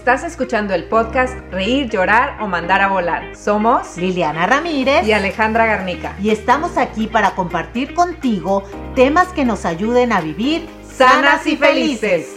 Estás escuchando el podcast Reír, Llorar o Mandar a Volar. Somos Liliana Ramírez y Alejandra Garnica. Y estamos aquí para compartir contigo temas que nos ayuden a vivir sanas y felices.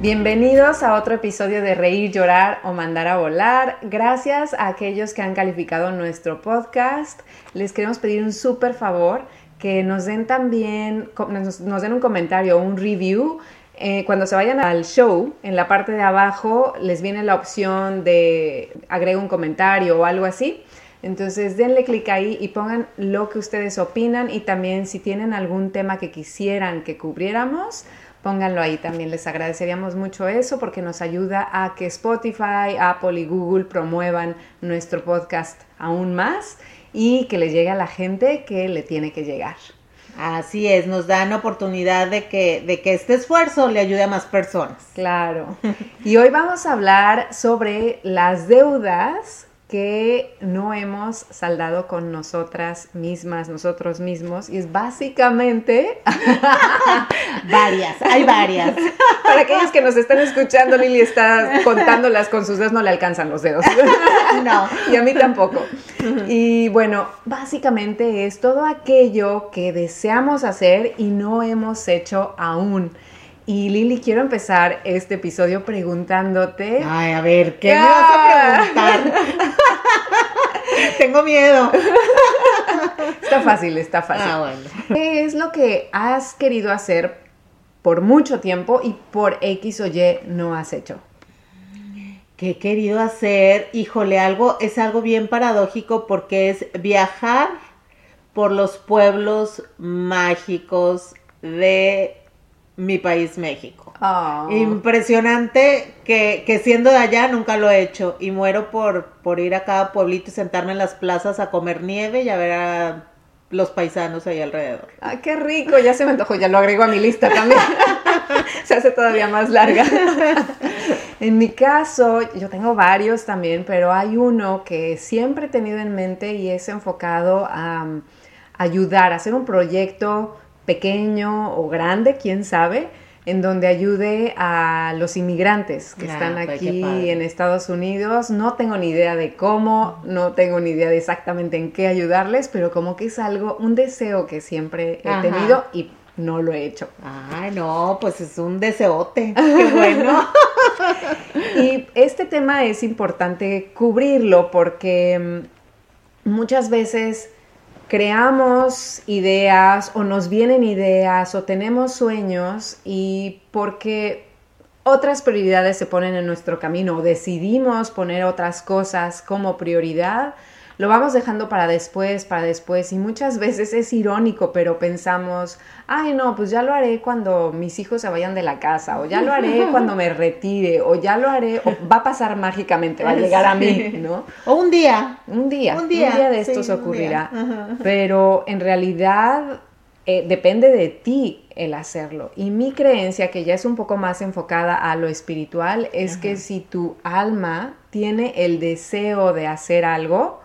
Bienvenidos a otro episodio de Reír, Llorar o Mandar a Volar. Gracias a aquellos que han calificado nuestro podcast. Les queremos pedir un súper favor que nos den también, nos, den un comentario, un review. Eh, cuando se vayan al show, en la parte de abajo les viene la opción de agregar un comentario o algo así. Entonces denle clic ahí y pongan lo que ustedes opinan y también si tienen algún tema que quisieran que cubriéramos, pónganlo ahí también. Les agradeceríamos mucho eso porque nos ayuda a que Spotify, Apple y Google promuevan nuestro podcast aún más y que le llegue a la gente que le tiene que llegar. Así es, nos dan oportunidad de que, de que este esfuerzo le ayude a más personas. Claro. Y hoy vamos a hablar sobre las deudas que no hemos saldado con nosotras mismas, nosotros mismos, y es básicamente varias, hay varias. Para aquellos que nos están escuchando, Lili está contándolas con sus dedos, no le alcanzan los dedos. No. Y a mí tampoco. Y bueno, básicamente es todo aquello que deseamos hacer y no hemos hecho aún. Y Lili, quiero empezar este episodio preguntándote. Ay, a ver, ¿qué me vas a preguntar? Tengo miedo. Está fácil, está fácil. Ah, bueno. ¿Qué es lo que has querido hacer por mucho tiempo y por X o Y no has hecho? ¿Qué he querido hacer? Híjole, algo es algo bien paradójico porque es viajar por los pueblos mágicos de mi país México. Ah. Impresionante que, siendo de allá nunca lo he hecho y muero por, por ir a cada pueblito y sentarme en las plazas a comer nieve y a ver a los paisanos ahí alrededor. ¡Ah, qué rico! Ya se me antojó, ya lo agrego a mi lista también. se hace todavía más larga. en mi caso, yo tengo varios también, pero hay uno que siempre he tenido en mente y es enfocado a um, ayudar, a hacer un proyecto pequeño o grande, quién sabe, en donde ayude a los inmigrantes que están pues, aquí en Estados Unidos. No tengo ni idea de cómo, no tengo ni idea de exactamente en qué ayudarles, pero como que es algo, un deseo que siempre he tenido y no lo he hecho. Ay, no, pues es un deseote. Qué bueno. y este tema es importante cubrirlo porque mm, muchas veces creamos ideas o nos vienen ideas o tenemos sueños y porque otras prioridades se ponen en nuestro camino o decidimos poner otras cosas como prioridad, lo vamos dejando para después, para después y muchas veces es irónico, pero pensamos, ay no, pues ya lo haré cuando mis hijos se vayan de la casa o ya lo haré cuando me retire o ya lo haré o va a pasar mágicamente, va a llegar a mí, ¿no? O un día. Un día, un día, de esto se ocurrirá. Pero en realidad eh, depende de ti el hacerlo. Y mi creencia, que ya es un poco más enfocada a lo espiritual, es que si tu alma tiene el deseo de hacer algo,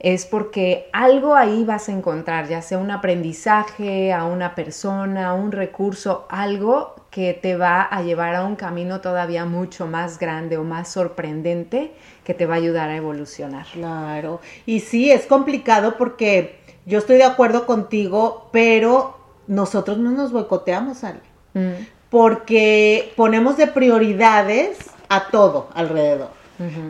es porque algo ahí vas a encontrar, ya sea un aprendizaje, a una persona, un recurso, algo que te va a llevar a un camino todavía mucho más grande o más sorprendente que te va a ayudar a evolucionar. Claro, y sí, es complicado porque yo estoy de acuerdo contigo, pero nosotros no nos boicoteamos, Ale, mm. porque ponemos de prioridades a todo alrededor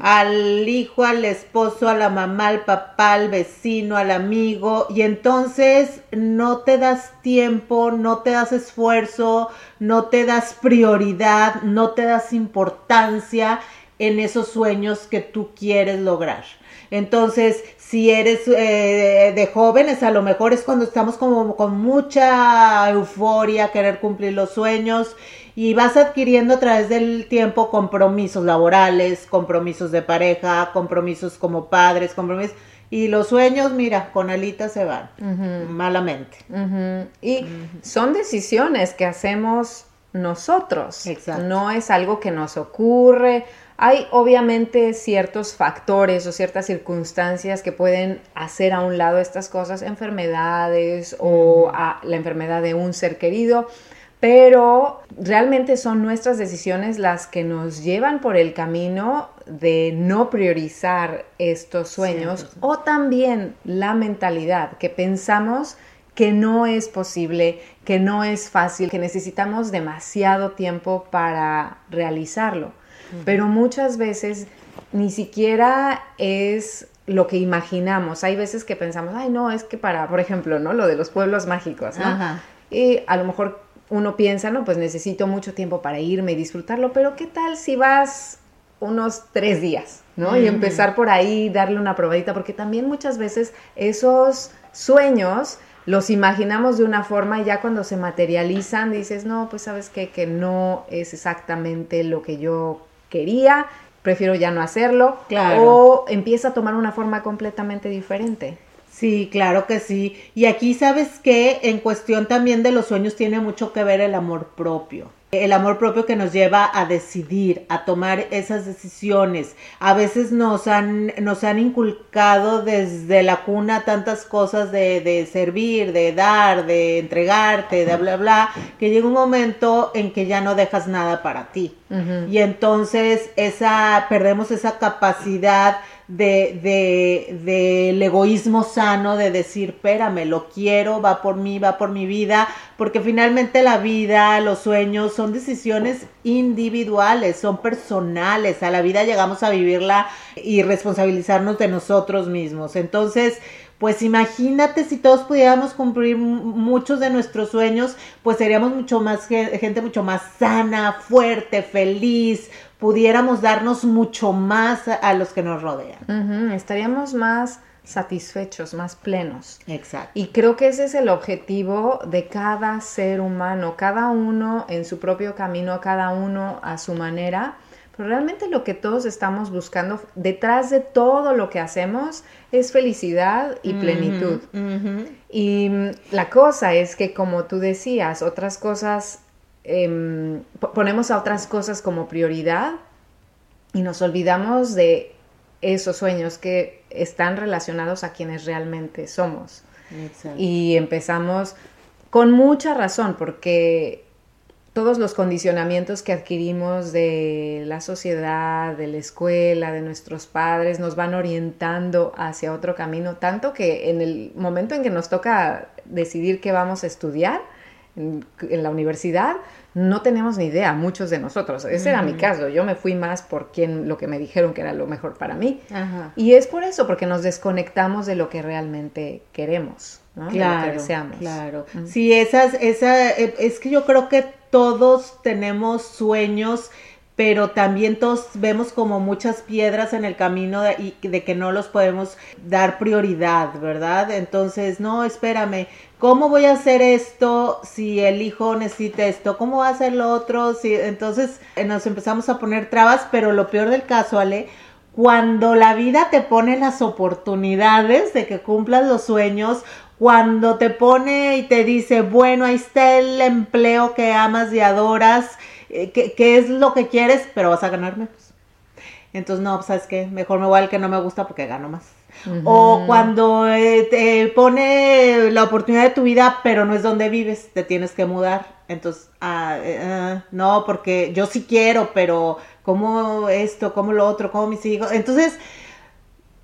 al hijo, al esposo, a la mamá, al papá, al vecino, al amigo, y entonces no te das tiempo, no te das esfuerzo, no te das prioridad, no te das importancia en esos sueños que tú quieres lograr. Entonces, si eres eh, de jóvenes, a lo mejor es cuando estamos como con mucha euforia, querer cumplir los sueños y vas adquiriendo a través del tiempo compromisos laborales, compromisos de pareja, compromisos como padres, compromisos y los sueños, mira, con alitas se van, malamente. Y son decisiones que hacemos nosotros. Exacto. No es algo que nos ocurre. Hay obviamente ciertos factores o ciertas circunstancias que pueden hacer a un lado estas cosas, enfermedades o la enfermedad de un ser querido, pero realmente son nuestras decisiones las que nos llevan por el camino de no priorizar estos sueños o también la mentalidad que pensamos que no es posible, que no es fácil, que necesitamos demasiado tiempo para realizarlo. Pero muchas veces ni siquiera es lo que imaginamos. Hay veces que pensamos, ay, no, es que para, por ejemplo, ¿no? Lo de los pueblos mágicos, ¿no? Y a lo mejor uno piensa, no, pues necesito mucho tiempo para irme y disfrutarlo, pero ¿qué tal si vas unos tres días, ¿no? Y empezar por ahí, darle una probadita, porque también muchas veces esos sueños los imaginamos de una forma y ya cuando se materializan dices, no, pues sabes qué, que no es exactamente lo que yo quería, prefiero ya no hacerlo, claro. o empieza a tomar una forma completamente diferente. Sí, claro que sí. Y aquí sabes que en cuestión también de los sueños tiene mucho que ver el amor propio. El amor propio que nos lleva a decidir, a tomar esas decisiones. A veces nos han, nos han inculcado desde la cuna tantas cosas de, de servir, de dar, de entregarte, de bla, bla, que llega un momento en que ya no dejas nada para ti. Y entonces esa, perdemos esa capacidad de, de, del egoísmo sano, de decir, espérame, lo quiero, va por mí, va por mi vida, porque finalmente la vida, los sueños son decisiones individuales, son personales, a la vida llegamos a vivirla y responsabilizarnos de nosotros mismos. Entonces, pues imagínate si todos pudiéramos cumplir muchos de nuestros sueños, pues seríamos mucho más gente mucho más sana, fuerte, feliz, pudiéramos darnos mucho más a, los que nos rodean. Estaríamos más satisfechos, más plenos. Exacto. Y creo que ese es el objetivo de cada ser humano, cada uno en su propio camino, cada uno a su manera. Pero realmente lo que todos estamos buscando detrás de todo lo que hacemos es felicidad y plenitud. Y la cosa es que, como tú decías, otras cosas Em, ponemos a otras cosas como prioridad y nos olvidamos de esos sueños que están relacionados a quienes realmente somos. Y empezamos con mucha razón, porque todos los condicionamientos que adquirimos de la sociedad, de la escuela, de nuestros padres, nos van orientando hacia otro camino, tanto que en el momento en que nos toca decidir qué vamos a estudiar, en, la universidad, no tenemos ni idea, muchos de nosotros. Ese era mi caso. Yo me fui más por quien, lo que me dijeron que era lo mejor para mí. Y es por eso, porque nos desconectamos de lo que realmente queremos, ¿no? Claro, lo que deseamos. Claro. Sí, esas, esa, eh, es que yo creo que todos tenemos sueños pero también todos vemos como muchas piedras en el camino de, y de que no los podemos dar prioridad, ¿verdad? Entonces, no, espérame, ¿cómo voy a hacer esto si el hijo necesita esto? ¿Cómo va a hacer lo otro? Si, entonces eh, nos empezamos a poner trabas, pero lo peor del caso, Ale, cuando la vida te pone las oportunidades de que cumplas los sueños, cuando te pone y te dice, bueno, ahí está el empleo que amas y adoras, eh, ¿qué, es lo que quieres? Pero vas a ganar menos. Entonces, no, ¿sabes qué? Mejor me voy al que no me gusta porque gano más. O cuando eh, te pone la oportunidad de tu vida, pero no es donde vives, te tienes que mudar. Entonces, ah, eh, ah, no, porque yo sí quiero, pero ¿cómo esto? ¿Cómo lo otro? ¿Cómo mis hijos? Entonces,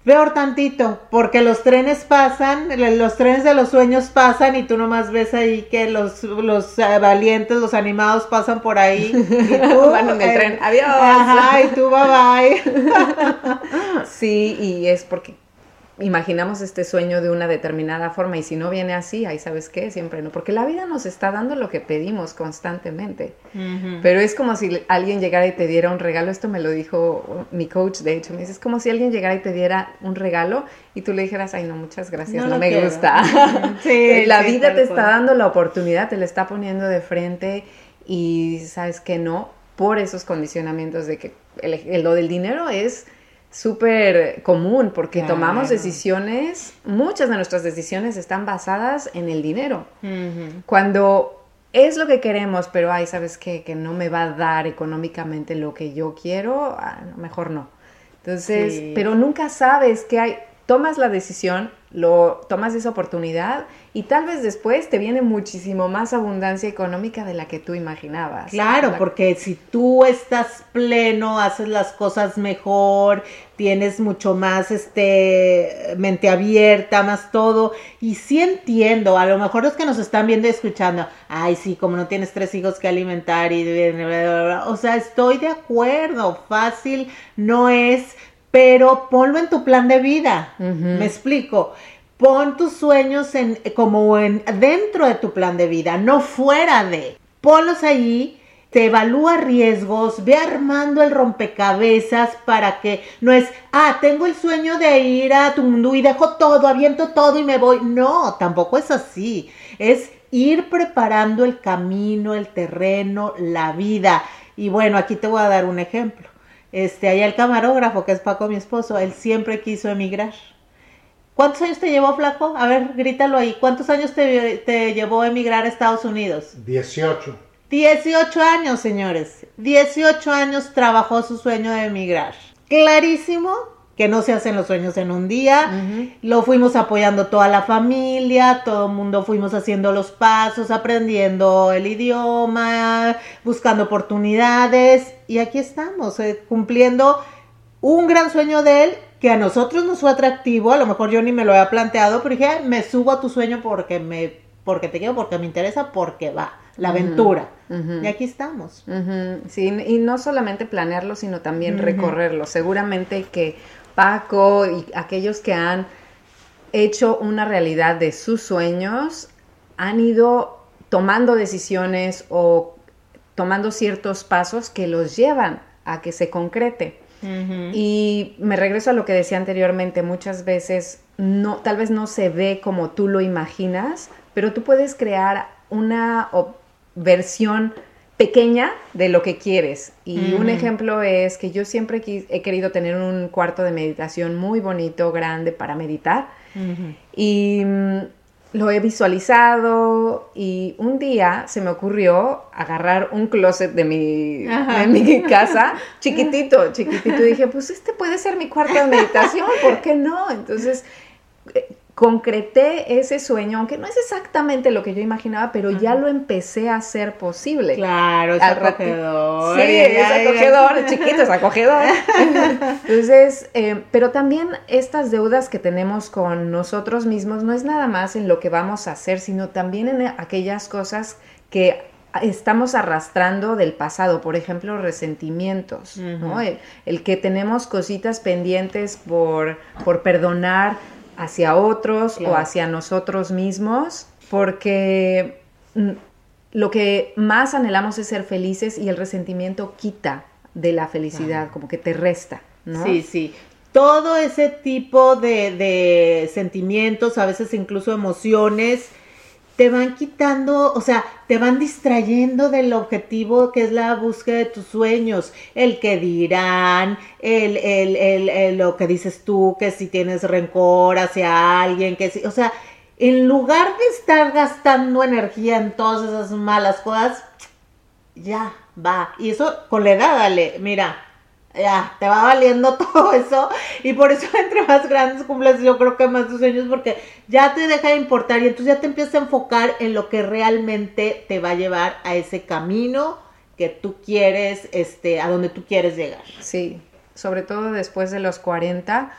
Peor tantito, porque los trenes pasan, los trenes de los sueños pasan y tú nomás ves ahí que los, los eh, valientes, los animados pasan por ahí. Y tú, Van en el tren, eh, adiós. Ajá, y tú bye bye. sí, y es porque imaginamos este sueño de una determinada forma y si no viene así, ahí sabes qué, siempre no, porque la vida nos está dando lo que pedimos constantemente, pero es como si alguien llegara y te diera un regalo, esto me lo dijo mi coach, de hecho, me dice, es como si alguien llegara y te diera un regalo y tú le dijeras, ay no, muchas gracias, no, me gusta. sí, la vida te está dando la oportunidad, te la está poniendo de frente y sabes que no, por esos condicionamientos de que el, lo del dinero es súper común porque tomamos decisiones, muchas de nuestras decisiones están basadas en el dinero. Cuando es lo que queremos, pero ay, ¿sabes qué? Que no me va a dar económicamente lo que yo quiero, ah, mejor no. Entonces, pero nunca sabes qué hay tomas la decisión, lo tomas esa oportunidad y tal vez después te viene muchísimo más abundancia económica de la que tú imaginabas. Claro, porque si tú estás pleno, haces las cosas mejor, tienes mucho más este mente abierta, más todo, y sí entiendo, a lo mejor los que nos están viendo y escuchando, ay, sí, como no tienes tres hijos que alimentar y o sea, estoy de acuerdo, fácil no es, pero ponlo en tu plan de vida. Me explico. Pon tus sueños en, como en, dentro de tu plan de vida, no fuera de. Ponlos ahí, te evalúa riesgos, ve armando el rompecabezas para que no es, ah, tengo el sueño de ir a tu mundo y dejo todo, aviento todo y me voy. No, tampoco es así. Es ir preparando el camino, el terreno, la vida. Y bueno, aquí te voy a dar un ejemplo. Este, allá el camarógrafo, que es Paco, mi esposo, él siempre quiso emigrar. ¿Cuántos años te llevó, Flaco? A ver, grítalo ahí. ¿Cuántos años te, te llevó a emigrar a Estados Unidos? 18. 18 años, señores. 18 años trabajó su sueño de emigrar. Clarísimo que no se hacen los sueños en un día. Lo fuimos apoyando toda la familia, todo el mundo fuimos haciendo los pasos, aprendiendo el idioma, buscando oportunidades y aquí estamos, eh, cumpliendo un gran sueño de él que a nosotros nos fue atractivo, a lo mejor yo ni me lo había planteado, pero dije, me subo a tu sueño porque me porque te quiero, porque me interesa, porque va, la aventura. Y aquí estamos. Sí, y no solamente planearlo, sino también recorrerlo. Seguramente que Paco y aquellos que han hecho una realidad de sus sueños han ido tomando decisiones o tomando ciertos pasos que los llevan a que se concrete. Y me regreso a lo que decía anteriormente, muchas veces no, tal vez no se ve como tú lo imaginas, pero tú puedes crear una versión pequeña de lo que quieres. Y un ejemplo es que yo siempre he querido tener un cuarto de meditación muy bonito, grande para meditar. Y mm, lo he visualizado y un día se me ocurrió agarrar un closet de mi, de mi casa, chiquitito, chiquitito. Y dije, pues este puede ser mi cuarto de meditación, ¿por qué no? Entonces eh, concreté ese sueño, aunque no es exactamente lo que yo imaginaba, pero ya lo empecé a hacer posible. Claro, es acogedor. Sí, es acogedor, chiquito, es acogedor. Entonces, eh, pero también estas deudas que tenemos con nosotros mismos no es nada más en lo que vamos a hacer, sino también en aquellas cosas que estamos arrastrando del pasado, por ejemplo, resentimientos, ¿no? El, el, que tenemos cositas pendientes por, por perdonar, hacia otros o hacia nosotros mismos, porque mm, lo que más anhelamos es ser felices y el resentimiento quita de la felicidad, como que te resta, ¿no? Sí, sí. Todo ese tipo de, de sentimientos, a veces incluso emociones, te van quitando, o sea, te van distrayendo del objetivo que es la búsqueda de tus sueños, el que dirán, el, el, el, lo que dices tú, que si tienes rencor hacia alguien, que si, o sea, en lugar de estar gastando energía en todas esas malas cosas, ya, va. Y eso con la edad, dale, mira, ya, te va valiendo todo eso. Y por eso entre más grandes cumples, yo creo que más tus sueños, porque ya te deja de importar y entonces ya te empiezas a enfocar en lo que realmente te va a llevar a ese camino que tú quieres, este, a donde tú quieres llegar. Sí, sobre todo después de los 40,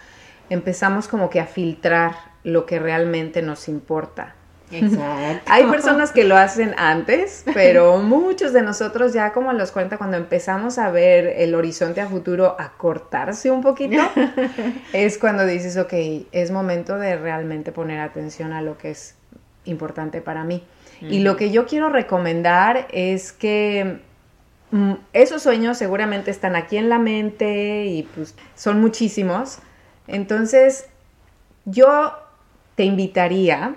empezamos como que a filtrar lo que realmente nos importa. Exacto. Hay personas que lo hacen antes, pero muchos de nosotros ya como los 40, cuando empezamos a ver el horizonte a futuro acortarse un poquito, es cuando dices, ok, es momento de realmente poner atención a lo que es importante para mí. Y lo que yo quiero recomendar es que mm, esos sueños seguramente están aquí en la mente y pues son muchísimos. Entonces, yo te invitaría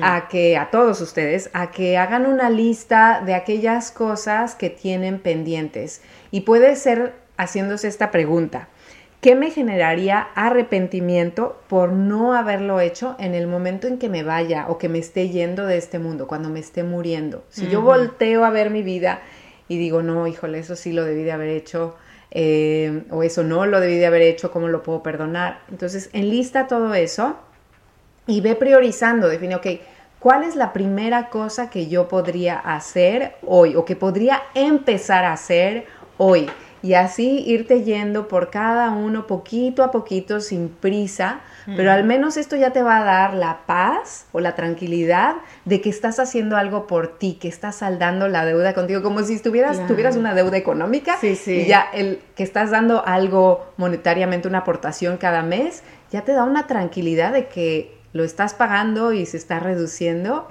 a que a todos ustedes a que hagan una lista de aquellas cosas que tienen pendientes y puede ser haciéndose esta pregunta ¿qué me generaría arrepentimiento por no haberlo hecho en el momento en que me vaya o que me esté yendo de este mundo, cuando me esté muriendo? Si yo volteo a ver mi vida y digo, no, híjole, eso sí lo debí de haber hecho eh, o eso no lo debí de haber hecho, ¿cómo lo puedo perdonar? Entonces, enlista todo eso y ve priorizando, define, ok, ¿cuál es la primera cosa que yo podría hacer hoy o que podría empezar a hacer hoy? Y así irte yendo por cada uno poquito a poquito sin prisa, pero al menos esto ya te va a dar la paz o la tranquilidad de que estás haciendo algo por ti, que estás saldando la deuda contigo, como si estuvieras, tuvieras una deuda económica sí, sí. y ya el que estás dando algo monetariamente, una aportación cada mes, ya te da una tranquilidad de que lo estás pagando y se está reduciendo.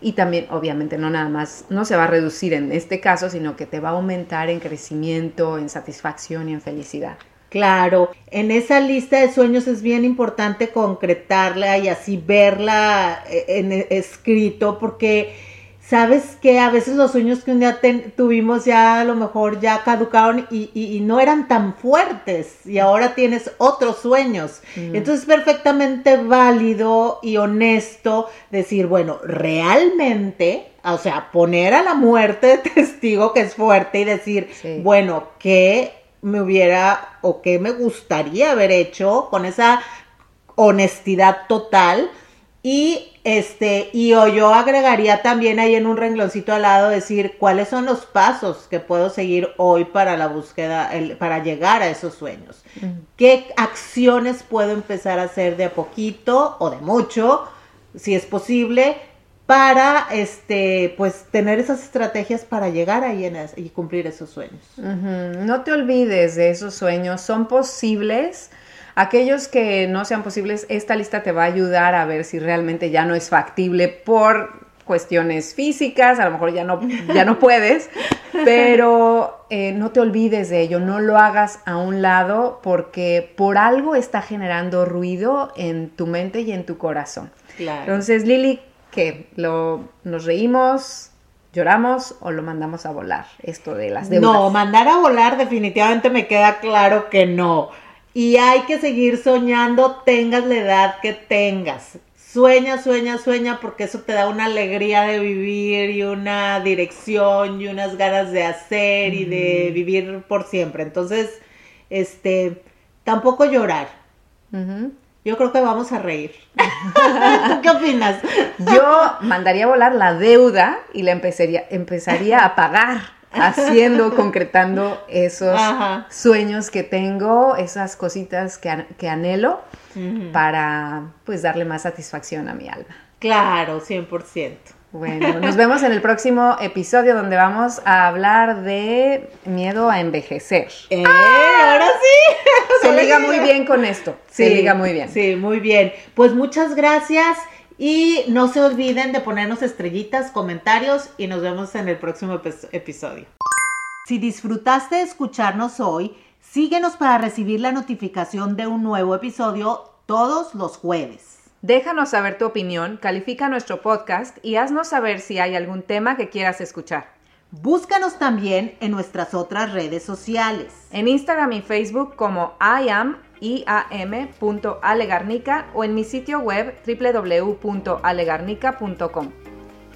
Y también, obviamente, no nada más, no se va a reducir en este caso, sino que te va a aumentar en crecimiento, en satisfacción y en felicidad. Claro, en esa lista de sueños es bien importante concretarla y así verla eh, en escrito porque sabes que a veces los sueños que un día tuvimos ya a lo mejor ya caducaron y, no eran tan fuertes y ahora tienes otros sueños. Entonces es perfectamente válido y honesto decir, bueno, realmente, o sea, poner a la muerte de testigo que es fuerte y decir, bueno, ¿qué me hubiera o qué me gustaría haber hecho con esa honestidad total? Y este, y yo agregaría también ahí en un rengloncito al lado decir cuáles son los pasos que puedo seguir hoy para la búsqueda, para llegar a esos sueños. ¿Qué acciones puedo empezar a hacer de a poquito o de mucho, si es posible, para este, pues tener esas estrategias para llegar ahí y cumplir esos sueños? No te olvides de esos sueños, son posibles Aquellos que no sean posibles, esta lista te va a ayudar a ver si realmente ya no es factible por cuestiones físicas, a lo mejor ya no, ya no puedes, pero eh, no te olvides de ello, no lo hagas a un lado porque por algo está generando ruido en tu mente y en tu corazón. Entonces, Lili, ¿qué? Lo, ¿Nos reímos? ¿Lloramos o lo mandamos a volar? Esto de las deudas. No, mandar a volar definitivamente me queda claro que no. Y hay que seguir soñando, tengas la edad que tengas. Sueña, sueña, sueña, porque eso te da una alegría de vivir y una dirección y unas ganas de hacer y de vivir por siempre. Entonces, este, tampoco llorar. Yo creo que vamos a reír. qué opinas? Yo mandaría a volar la deuda y la empezaría, empezaría a pagar haciendo, concretando esos sueños que tengo, esas cositas que, que anhelo para pues darle más satisfacción a mi alma. Claro, 100%. Bueno, nos vemos en el próximo episodio donde vamos a hablar de miedo a envejecer. ¡Eh! Ahora sí. Se liga muy bien con esto. Se liga muy bien. Sí, muy bien. Pues muchas gracias. Y no se olviden de ponernos estrellitas, comentarios y nos vemos en el próximo episodio. Si disfrutaste de escucharnos hoy, síguenos para recibir la notificación de un nuevo episodio todos los jueves. Déjanos saber tu opinión, califica nuestro podcast y haznos saber si hay algún tema que quieras escuchar. Búscanos también en nuestras otras redes sociales. En Instagram y Facebook como I am iam.alegarnica o en mi sitio web www.alegarnica.com.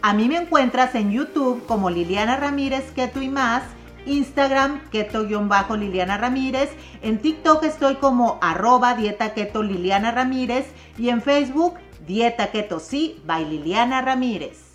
A mí me encuentras en YouTube como Liliana Ramírez Keto y más, Instagram keto-liliana Ramírez, en TikTok estoy como arroba dieta keto Liliana Ramírez y en Facebook dieta keto sí by Liliana Ramírez.